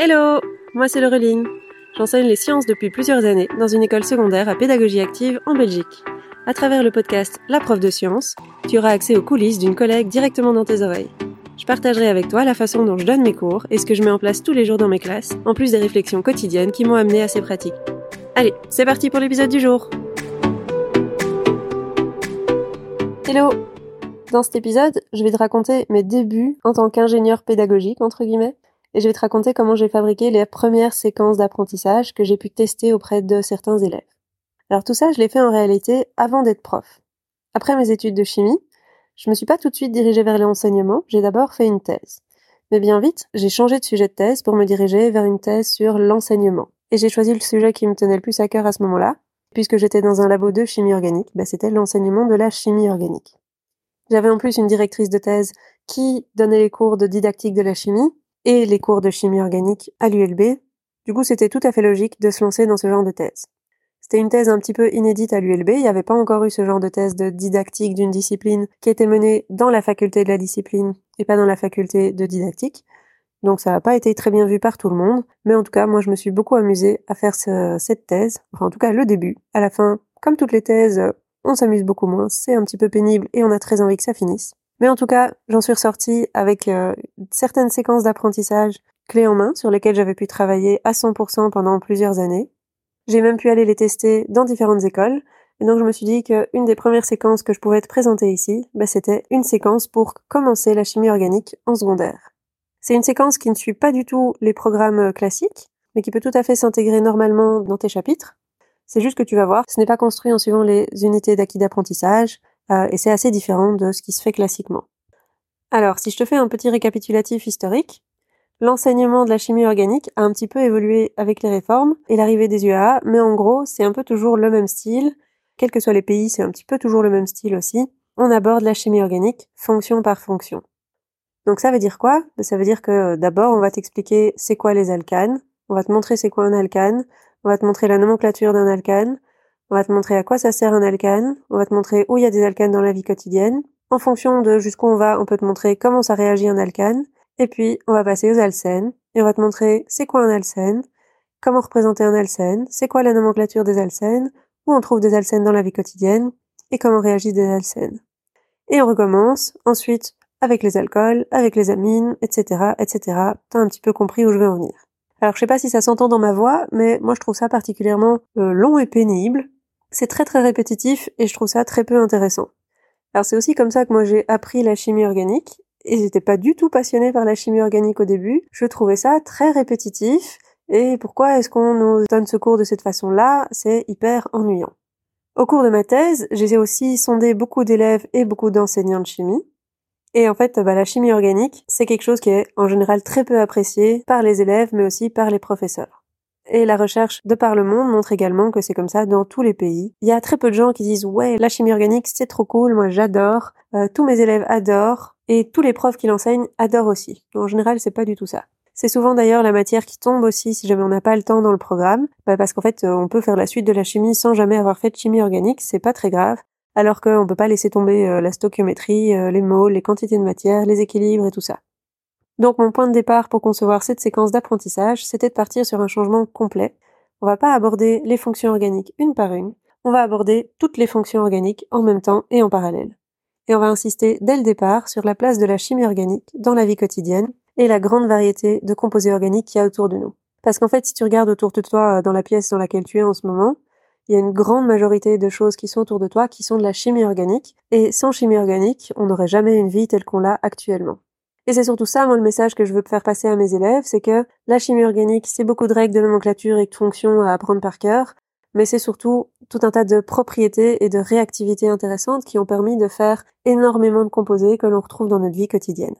Hello Moi c'est Laureline. J'enseigne les sciences depuis plusieurs années dans une école secondaire à pédagogie active en Belgique. À travers le podcast La prof de sciences, tu auras accès aux coulisses d'une collègue directement dans tes oreilles. Je partagerai avec toi la façon dont je donne mes cours et ce que je mets en place tous les jours dans mes classes, en plus des réflexions quotidiennes qui m'ont amené à ces pratiques. Allez, c'est parti pour l'épisode du jour Hello Dans cet épisode, je vais te raconter mes débuts en tant qu'ingénieur pédagogique, entre guillemets, et je vais te raconter comment j'ai fabriqué les premières séquences d'apprentissage que j'ai pu tester auprès de certains élèves. Alors tout ça, je l'ai fait en réalité avant d'être prof. Après mes études de chimie, je me suis pas tout de suite dirigée vers l'enseignement, j'ai d'abord fait une thèse. Mais bien vite, j'ai changé de sujet de thèse pour me diriger vers une thèse sur l'enseignement. Et j'ai choisi le sujet qui me tenait le plus à cœur à ce moment-là, puisque j'étais dans un labo de chimie organique, bah c'était l'enseignement de la chimie organique. J'avais en plus une directrice de thèse qui donnait les cours de didactique de la chimie, et les cours de chimie organique à l'ULB. Du coup, c'était tout à fait logique de se lancer dans ce genre de thèse. C'était une thèse un petit peu inédite à l'ULB, il n'y avait pas encore eu ce genre de thèse de didactique d'une discipline qui était menée dans la faculté de la discipline et pas dans la faculté de didactique. Donc ça n'a pas été très bien vu par tout le monde, mais en tout cas, moi je me suis beaucoup amusée à faire cette thèse, enfin en tout cas le début. À la fin, comme toutes les thèses, on s'amuse beaucoup moins, c'est un petit peu pénible et on a très envie que ça finisse. Mais en tout cas, j'en suis ressortie avec euh, certaines séquences d'apprentissage clés en main sur lesquelles j'avais pu travailler à 100% pendant plusieurs années. J'ai même pu aller les tester dans différentes écoles. Et donc je me suis dit qu'une des premières séquences que je pouvais te présenter ici, bah, c'était une séquence pour commencer la chimie organique en secondaire. C'est une séquence qui ne suit pas du tout les programmes classiques, mais qui peut tout à fait s'intégrer normalement dans tes chapitres. C'est juste que tu vas voir, ce n'est pas construit en suivant les unités d'acquis d'apprentissage, euh, et c'est assez différent de ce qui se fait classiquement. Alors, si je te fais un petit récapitulatif historique, l'enseignement de la chimie organique a un petit peu évolué avec les réformes et l'arrivée des UAA, mais en gros, c'est un peu toujours le même style. Quels que soient les pays, c'est un petit peu toujours le même style aussi. On aborde la chimie organique fonction par fonction. Donc ça veut dire quoi? Ben, Ça veut dire que d'abord, on va t'expliquer c'est quoi les alcanes, on va te montrer c'est quoi un alcane, on va te montrer la nomenclature d'un alcane, on va te montrer à quoi ça sert un alcane. On va te montrer où il y a des alcanes dans la vie quotidienne. En fonction de jusqu'où on va, on peut te montrer comment ça réagit un alcane. Et puis, on va passer aux alcènes. Et on va te montrer c'est quoi un alcène, comment représenter un alcène, c'est quoi la nomenclature des alcènes, où on trouve des alcènes dans la vie quotidienne, et comment réagissent des alcènes. Et on recommence, ensuite, avec les alcools, avec les amines, etc., etc. T'as un petit peu compris où je veux en venir. Alors je sais pas si ça s'entend dans ma voix, mais moi je trouve ça particulièrement euh, long et pénible. C'est très très répétitif et je trouve ça très peu intéressant. Alors c'est aussi comme ça que moi j'ai appris la chimie organique et j'étais pas du tout passionnée par la chimie organique au début. Je trouvais ça très répétitif et pourquoi est-ce qu'on nous donne ce cours de cette façon-là? C'est hyper ennuyant. Au cours de ma thèse, j'ai aussi sondé beaucoup d'élèves et beaucoup d'enseignants de chimie. Et en fait, bah, la chimie organique, c'est quelque chose qui est en général très peu apprécié par les élèves, mais aussi par les professeurs. Et la recherche de par le monde montre également que c'est comme ça dans tous les pays. Il y a très peu de gens qui disent ouais la chimie organique c'est trop cool, moi j'adore, euh, tous mes élèves adorent et tous les profs qui l'enseignent adorent aussi. En général c'est pas du tout ça. C'est souvent d'ailleurs la matière qui tombe aussi si jamais on n'a pas le temps dans le programme, bah, parce qu'en fait euh, on peut faire la suite de la chimie sans jamais avoir fait de chimie organique, c'est pas très grave, alors qu'on peut pas laisser tomber euh, la stoichiométrie, les mots, les quantités de matière, les équilibres et tout ça. Donc mon point de départ pour concevoir cette séquence d'apprentissage, c'était de partir sur un changement complet. On va pas aborder les fonctions organiques une par une, on va aborder toutes les fonctions organiques en même temps et en parallèle. Et on va insister dès le départ sur la place de la chimie organique dans la vie quotidienne et la grande variété de composés organiques qu'il y a autour de nous. Parce qu'en fait, si tu regardes autour de toi euh, dans la pièce dans laquelle tu es en ce moment, il y a une grande majorité de choses qui sont autour de toi qui sont de la chimie organique. Et sans chimie organique, on n'aurait jamais une vie telle qu'on l'a actuellement. Et c'est surtout ça, moi, le message que je veux faire passer à mes élèves, c'est que la chimie organique, c'est beaucoup de règles de nomenclature et de fonctions à apprendre par cœur, mais c'est surtout tout un tas de propriétés et de réactivités intéressantes qui ont permis de faire énormément de composés que l'on retrouve dans notre vie quotidienne.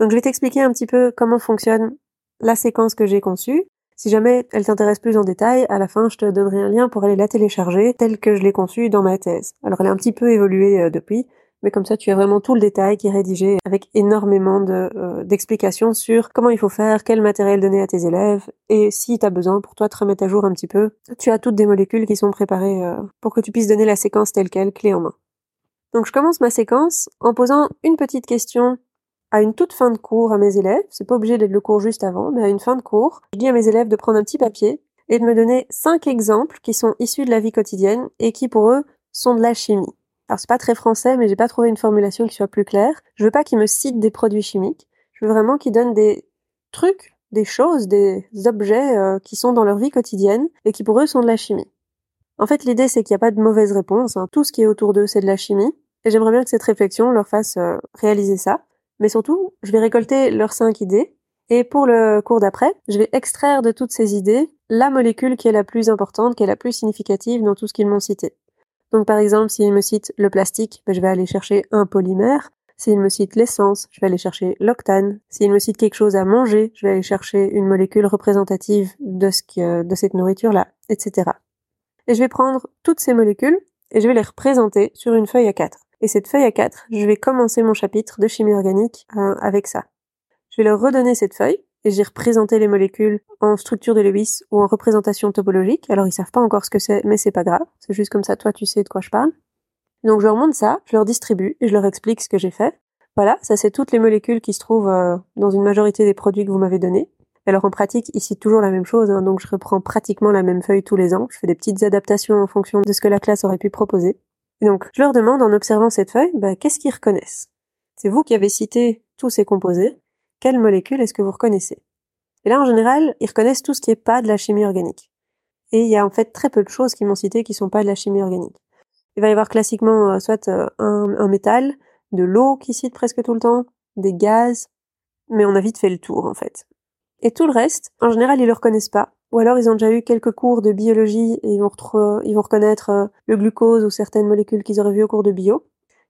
Donc je vais t'expliquer un petit peu comment fonctionne la séquence que j'ai conçue. Si jamais elle t'intéresse plus en détail, à la fin je te donnerai un lien pour aller la télécharger telle que je l'ai conçue dans ma thèse. Alors elle a un petit peu évolué euh, depuis, mais comme ça tu as vraiment tout le détail qui est rédigé avec énormément euh, d'explications sur comment il faut faire, quel matériel donner à tes élèves, et si tu as besoin pour toi te remettre à jour un petit peu, tu as toutes des molécules qui sont préparées euh, pour que tu puisses donner la séquence telle qu'elle, clé en main. Donc je commence ma séquence en posant une petite question à une toute fin de cours à mes élèves, c'est pas obligé d'être le cours juste avant, mais à une fin de cours, je dis à mes élèves de prendre un petit papier et de me donner cinq exemples qui sont issus de la vie quotidienne et qui pour eux sont de la chimie. Alors c'est pas très français, mais j'ai pas trouvé une formulation qui soit plus claire. Je veux pas qu'ils me citent des produits chimiques. Je veux vraiment qu'ils donnent des trucs, des choses, des objets euh, qui sont dans leur vie quotidienne et qui pour eux sont de la chimie. En fait, l'idée c'est qu'il n'y a pas de mauvaise réponse. Hein. Tout ce qui est autour d'eux c'est de la chimie. Et j'aimerais bien que cette réflexion leur fasse euh, réaliser ça. Mais surtout, je vais récolter leurs cinq idées. Et pour le cours d'après, je vais extraire de toutes ces idées la molécule qui est la plus importante, qui est la plus significative dans tout ce qu'ils m'ont cité. Donc par exemple, s'ils me citent le plastique, ben, je vais aller chercher un polymère. S'ils me citent l'essence, je vais aller chercher l'octane. S'ils me citent quelque chose à manger, je vais aller chercher une molécule représentative de, ce de cette nourriture-là, etc. Et je vais prendre toutes ces molécules et je vais les représenter sur une feuille à quatre. Et cette feuille à 4, je vais commencer mon chapitre de chimie organique euh, avec ça. Je vais leur redonner cette feuille et j'ai représenté les molécules en structure de Lewis ou en représentation topologique. Alors ils savent pas encore ce que c'est, mais c'est pas grave. C'est juste comme ça, toi tu sais de quoi je parle. Donc je leur montre ça, je leur distribue et je leur explique ce que j'ai fait. Voilà, ça c'est toutes les molécules qui se trouvent euh, dans une majorité des produits que vous m'avez donnés. Alors en pratique, ici toujours la même chose, hein, donc je reprends pratiquement la même feuille tous les ans. Je fais des petites adaptations en fonction de ce que la classe aurait pu proposer. Et donc, je leur demande en observant cette feuille, bah, qu'est-ce qu'ils reconnaissent? C'est vous qui avez cité tous ces composés. Quelles molécules est-ce que vous reconnaissez? Et là, en général, ils reconnaissent tout ce qui n'est pas de la chimie organique. Et il y a en fait très peu de choses qui m'ont cité qui sont pas de la chimie organique. Il va y avoir classiquement euh, soit euh, un, un métal, de l'eau qui cite presque tout le temps, des gaz, mais on a vite fait le tour en fait. Et tout le reste, en général, ils le reconnaissent pas, ou alors ils ont déjà eu quelques cours de biologie et ils vont, ils vont reconnaître euh, le glucose ou certaines molécules qu'ils auraient vues au cours de bio.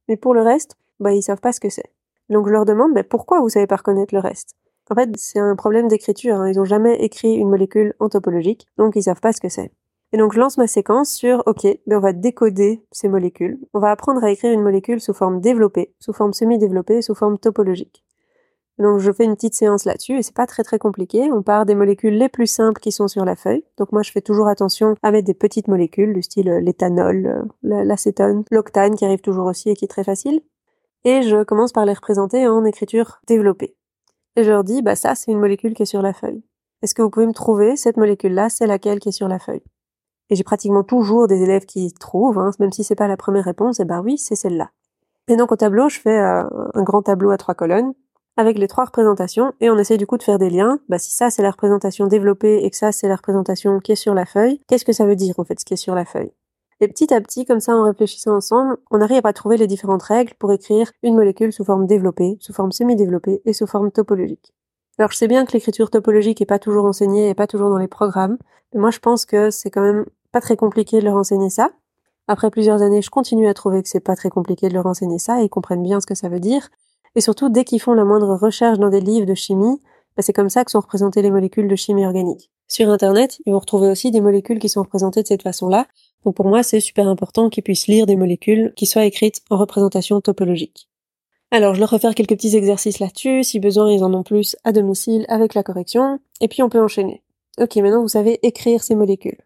Mais pour le reste, bah ils savent pas ce que c'est. Donc je leur demande bah, pourquoi vous savez pas reconnaître le reste? En fait, c'est un problème d'écriture. Hein. Ils ont jamais écrit une molécule topologique, donc ils savent pas ce que c'est. Et donc je lance ma séquence sur OK, ben on va décoder ces molécules. On va apprendre à écrire une molécule sous forme développée, sous forme semi-développée, sous forme topologique. Donc je fais une petite séance là-dessus et c'est pas très très compliqué. On part des molécules les plus simples qui sont sur la feuille. Donc moi je fais toujours attention mettre des petites molécules du style euh, l'éthanol, euh, l'acétone, l'octane qui arrive toujours aussi et qui est très facile. Et je commence par les représenter en écriture développée. Et je leur dis bah ça c'est une molécule qui est sur la feuille. Est-ce que vous pouvez me trouver cette molécule-là, c'est laquelle qui est sur la feuille? Et j'ai pratiquement toujours des élèves qui trouvent, hein, même si c'est pas la première réponse, et bah oui c'est celle-là. Et donc au tableau je fais euh, un grand tableau à trois colonnes avec les trois représentations et on essaie du coup de faire des liens. Bah, si ça c'est la représentation développée et que ça c'est la représentation qui est sur la feuille, qu'est-ce que ça veut dire en fait ce qui est sur la feuille? Et petit à petit, comme ça en réfléchissant ensemble, on arrive à trouver les différentes règles pour écrire une molécule sous forme développée, sous forme semi-développée et sous forme topologique. Alors je sais bien que l'écriture topologique est pas toujours enseignée et pas toujours dans les programmes, mais moi je pense que c'est quand même pas très compliqué de leur enseigner ça. Après plusieurs années, je continue à trouver que c'est pas très compliqué de leur enseigner ça et ils comprennent bien ce que ça veut dire. Et surtout, dès qu'ils font la moindre recherche dans des livres de chimie, bah, c'est comme ça que sont représentées les molécules de chimie organique. Sur Internet, ils vont retrouver aussi des molécules qui sont représentées de cette façon-là. Donc pour moi, c'est super important qu'ils puissent lire des molécules qui soient écrites en représentation topologique. Alors, je leur refais quelques petits exercices là-dessus. Si besoin, ils en ont plus à domicile avec la correction. Et puis, on peut enchaîner. Ok, maintenant, vous savez écrire ces molécules.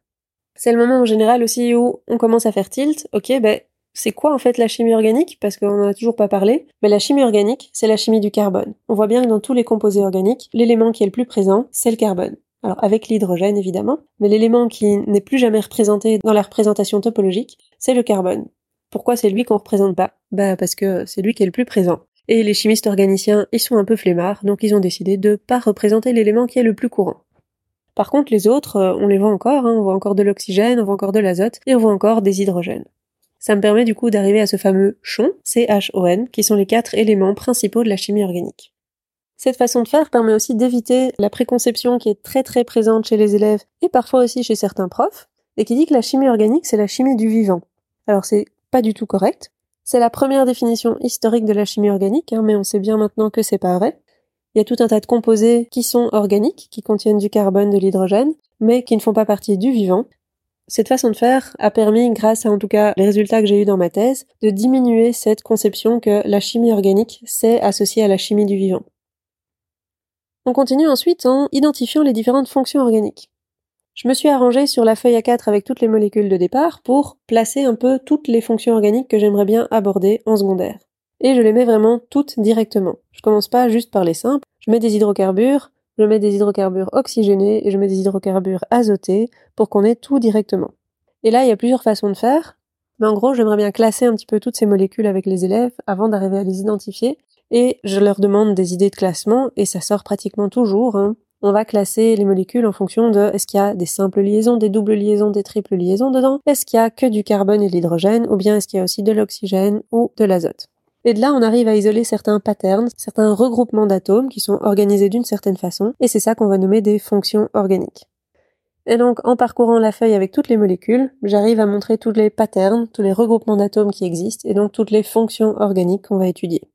C'est le moment en général aussi où on commence à faire tilt. Ok, ben, c'est quoi en fait la chimie organique? Parce qu'on n'en a toujours pas parlé. Mais la chimie organique, c'est la chimie du carbone. On voit bien que dans tous les composés organiques, l'élément qui est le plus présent, c'est le carbone. Alors avec l'hydrogène évidemment, mais l'élément qui n'est plus jamais représenté dans la représentation topologique, c'est le carbone. Pourquoi c'est lui qu'on représente pas? Bah parce que c'est lui qui est le plus présent. Et les chimistes organiciens, ils sont un peu flemmards, donc ils ont décidé de pas représenter l'élément qui est le plus courant. Par contre, les autres, euh, on les voit encore, hein. on voit encore de l'oxygène, on voit encore de l'azote, et on voit encore des hydrogènes. Ça me permet du coup d'arriver à ce fameux CHON, C-H-O-N, qui sont les quatre éléments principaux de la chimie organique. Cette façon de faire permet aussi d'éviter la préconception qui est très très présente chez les élèves et parfois aussi chez certains profs, et qui dit que la chimie organique c'est la chimie du vivant. Alors c'est pas du tout correct. C'est la première définition historique de la chimie organique, hein, mais on sait bien maintenant que c'est pas vrai. Il y a tout un tas de composés qui sont organiques, qui contiennent du carbone, de l'hydrogène, mais qui ne font pas partie du vivant, cette façon de faire a permis, grâce à en tout cas les résultats que j'ai eus dans ma thèse, de diminuer cette conception que la chimie organique s'est associée à la chimie du vivant. On continue ensuite en identifiant les différentes fonctions organiques. Je me suis arrangé sur la feuille A4 avec toutes les molécules de départ pour placer un peu toutes les fonctions organiques que j'aimerais bien aborder en secondaire. et je les mets vraiment toutes directement. Je commence pas juste par les simples, je mets des hydrocarbures, je mets des hydrocarbures oxygénés et je mets des hydrocarbures azotés pour qu'on ait tout directement. Et là, il y a plusieurs façons de faire, mais en gros, j'aimerais bien classer un petit peu toutes ces molécules avec les élèves avant d'arriver à les identifier et je leur demande des idées de classement et ça sort pratiquement toujours. Hein. On va classer les molécules en fonction de est-ce qu'il y a des simples liaisons, des doubles liaisons, des triples liaisons dedans, est-ce qu'il y a que du carbone et de l'hydrogène? Ou bien est-ce qu'il y a aussi de l'oxygène ou de l'azote? Et de là, on arrive à isoler certains patterns, certains regroupements d'atomes qui sont organisés d'une certaine façon, et c'est ça qu'on va nommer des fonctions organiques. Et donc, en parcourant la feuille avec toutes les molécules, j'arrive à montrer tous les patterns, tous les regroupements d'atomes qui existent, et donc toutes les fonctions organiques qu'on va étudier.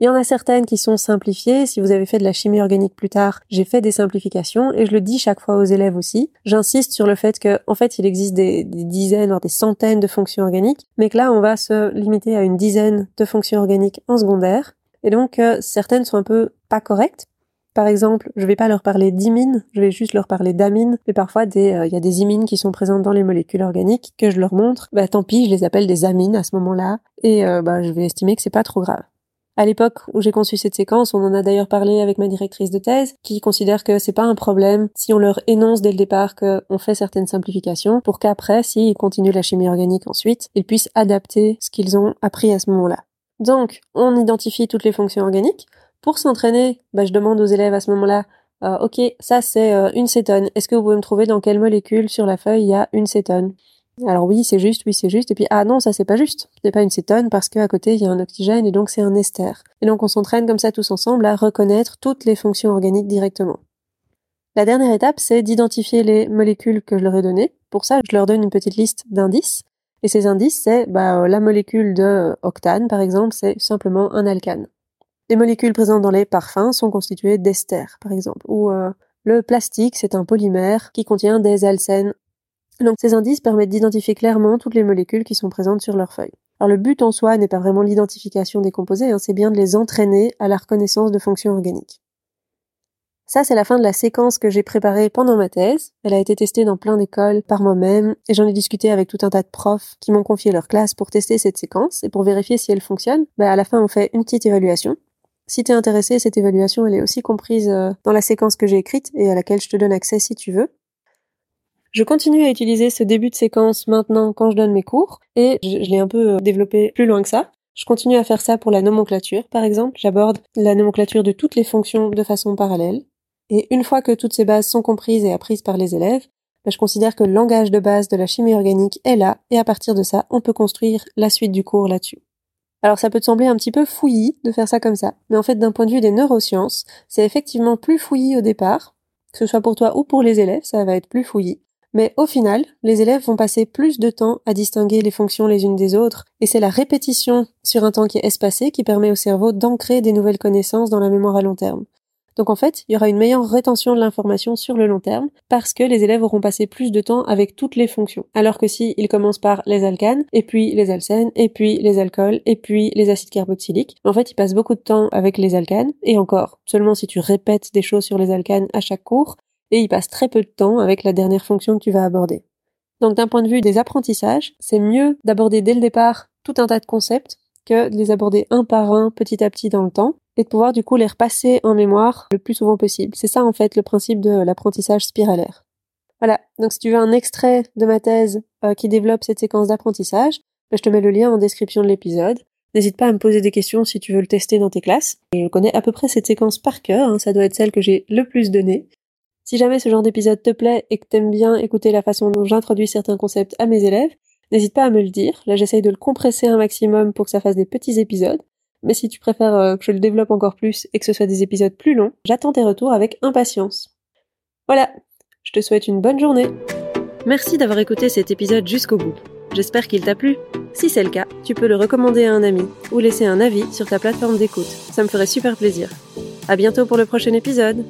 Il y en a certaines qui sont simplifiées. Si vous avez fait de la chimie organique plus tard, j'ai fait des simplifications et je le dis chaque fois aux élèves aussi. J'insiste sur le fait que, en fait, il existe des, dizaines, voire des centaines de fonctions organiques, mais que là, on va se limiter à une dizaine de fonctions organiques en secondaire. Et donc, euh, certaines sont un peu pas correctes. Par exemple, je vais pas leur parler d'imines, je vais juste leur parler d'amines, mais parfois euh, il y a des imines qui sont présentes dans les molécules organiques que je leur montre, bah tant pis, je les appelle des amines à ce moment-là, et euh, bah je vais estimer que c'est pas trop grave. À l'époque où j'ai conçu cette séquence, on en a d'ailleurs parlé avec ma directrice de thèse, qui considère que c'est pas un problème si on leur énonce dès le départ qu'on fait certaines simplifications, pour qu'après, s'ils continuent la chimie organique ensuite, ils puissent adapter ce qu'ils ont appris à ce moment-là. Donc, on identifie toutes les fonctions organiques. Pour s'entraîner, bah, je demande aux élèves à ce moment-là, euh, ok, ça c'est euh, une cétone. Est-ce que vous pouvez me trouver dans quelle molécule sur la feuille il y a une cétone? Alors oui, c'est juste, oui, c'est juste. Et puis, ah non, ça c'est pas juste. C'est pas une cétone parce qu'à côté, il y a un oxygène et donc c'est un ester. Et donc on s'entraîne comme ça tous ensemble à reconnaître toutes les fonctions organiques directement. La dernière étape, c'est d'identifier les molécules que je leur ai données. Pour ça, je leur donne une petite liste d'indices. Et ces indices, c'est bah, la molécule de octane, par exemple, c'est simplement un alcane. Les molécules présentes dans les parfums sont constituées d'esters, par exemple. Ou euh, le plastique, c'est un polymère qui contient des alcènes donc ces indices permettent d'identifier clairement toutes les molécules qui sont présentes sur leur feuille. Alors le but en soi n'est pas vraiment l'identification des composés, hein, c'est bien de les entraîner à la reconnaissance de fonctions organiques. Ça, c'est la fin de la séquence que j'ai préparée pendant ma thèse. Elle a été testée dans plein d'écoles par moi-même et j'en ai discuté avec tout un tas de profs qui m'ont confié leur classe pour tester cette séquence et pour vérifier si elle fonctionne. Bah, à la fin, on fait une petite évaluation. Si t'es intéressé, cette évaluation, elle est aussi comprise euh, dans la séquence que j'ai écrite et à laquelle je te donne accès si tu veux. Je continue à utiliser ce début de séquence maintenant quand je donne mes cours, et je, l'ai un peu euh, développé plus loin que ça. Je continue à faire ça pour la nomenclature, par exemple. J'aborde la nomenclature de toutes les fonctions de façon parallèle. Et une fois que toutes ces bases sont comprises et apprises par les élèves, bah, je considère que le langage de base de la chimie organique est là, et à partir de ça, on peut construire la suite du cours là-dessus. Alors ça peut te sembler un petit peu fouillis de faire ça comme ça, mais en fait d'un point de vue des neurosciences, c'est effectivement plus fouillis au départ, que ce soit pour toi ou pour les élèves, ça va être plus fouillis. Mais au final, les élèves vont passer plus de temps à distinguer les fonctions les unes des autres, et c'est la répétition sur un temps qui est espacé qui permet au cerveau d'ancrer des nouvelles connaissances dans la mémoire à long terme. Donc en fait, il y aura une meilleure rétention de l'information sur le long terme parce que les élèves auront passé plus de temps avec toutes les fonctions. Alors que si ils commencent par les alcanes, et puis les alcènes, et puis les alcools, et puis les acides carboxyliques, en fait, ils passent beaucoup de temps avec les alcanes, et encore, seulement si tu répètes des choses sur les alcanes à chaque cours, et il passe très peu de temps avec la dernière fonction que tu vas aborder. Donc d'un point de vue des apprentissages, c'est mieux d'aborder dès le départ tout un tas de concepts que de les aborder un par un petit à petit dans le temps et de pouvoir du coup les repasser en mémoire le plus souvent possible. C'est ça en fait le principe de l'apprentissage spiralaire. Voilà, donc si tu veux un extrait de ma thèse euh, qui développe cette séquence d'apprentissage, ben, je te mets le lien en description de l'épisode. N'hésite pas à me poser des questions si tu veux le tester dans tes classes. Et je connais à peu près cette séquence par cœur, hein, ça doit être celle que j'ai le plus donnée. Si jamais ce genre d'épisode te plaît et que t'aimes bien écouter la façon dont j'introduis certains concepts à mes élèves, n'hésite pas à me le dire. Là, j'essaye de le compresser un maximum pour que ça fasse des petits épisodes. Mais si tu préfères euh, que je le développe encore plus et que ce soit des épisodes plus longs, j'attends tes retours avec impatience. Voilà, je te souhaite une bonne journée. Merci d'avoir écouté cet épisode jusqu'au bout. J'espère qu'il t'a plu. Si c'est le cas, tu peux le recommander à un ami ou laisser un avis sur ta plateforme d'écoute. Ça me ferait super plaisir. À bientôt pour le prochain épisode.